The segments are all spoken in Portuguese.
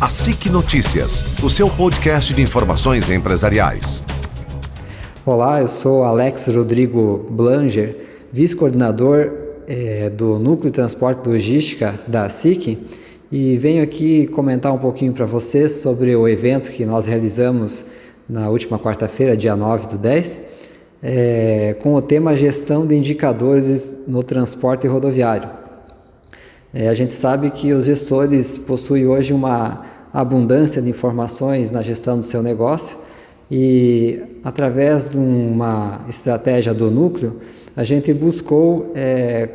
A SIC Notícias, o seu podcast de informações empresariais. Olá, eu sou Alex Rodrigo Blanger, vice-coordenador é, do Núcleo de Transporte e Logística da SIC e venho aqui comentar um pouquinho para vocês sobre o evento que nós realizamos na última quarta-feira, dia 9 do 10, é, com o tema Gestão de Indicadores no Transporte Rodoviário. É, a gente sabe que os gestores possuem hoje uma abundância de informações na gestão do seu negócio e, através de uma estratégia do núcleo, a gente buscou, é,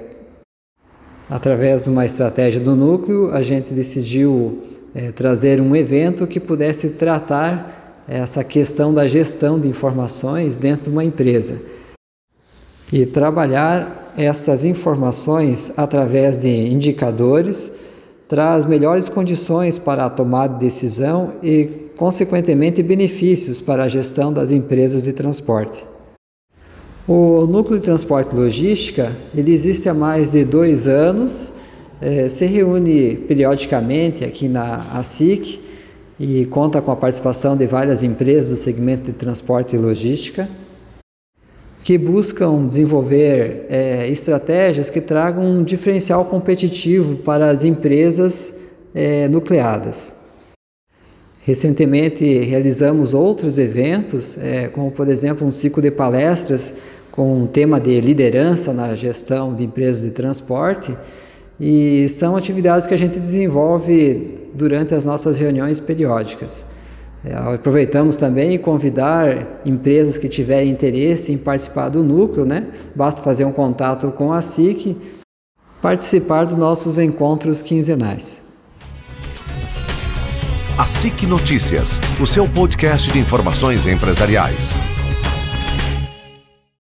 através de uma estratégia do núcleo, a gente decidiu é, trazer um evento que pudesse tratar essa questão da gestão de informações dentro de uma empresa e trabalhar estas informações através de indicadores traz melhores condições para a tomada de decisão e, consequentemente, benefícios para a gestão das empresas de transporte. O Núcleo de Transporte e Logística ele existe há mais de dois anos, eh, se reúne periodicamente aqui na ASIC e conta com a participação de várias empresas do segmento de transporte e logística que buscam desenvolver é, estratégias que tragam um diferencial competitivo para as empresas é, nucleadas. Recentemente realizamos outros eventos, é, como por exemplo um ciclo de palestras com um tema de liderança na gestão de empresas de transporte, e são atividades que a gente desenvolve durante as nossas reuniões periódicas. É, aproveitamos também convidar empresas que tiverem interesse em participar do núcleo, né? Basta fazer um contato com a SIC, participar dos nossos encontros quinzenais. A SIC Notícias, o seu podcast de informações empresariais.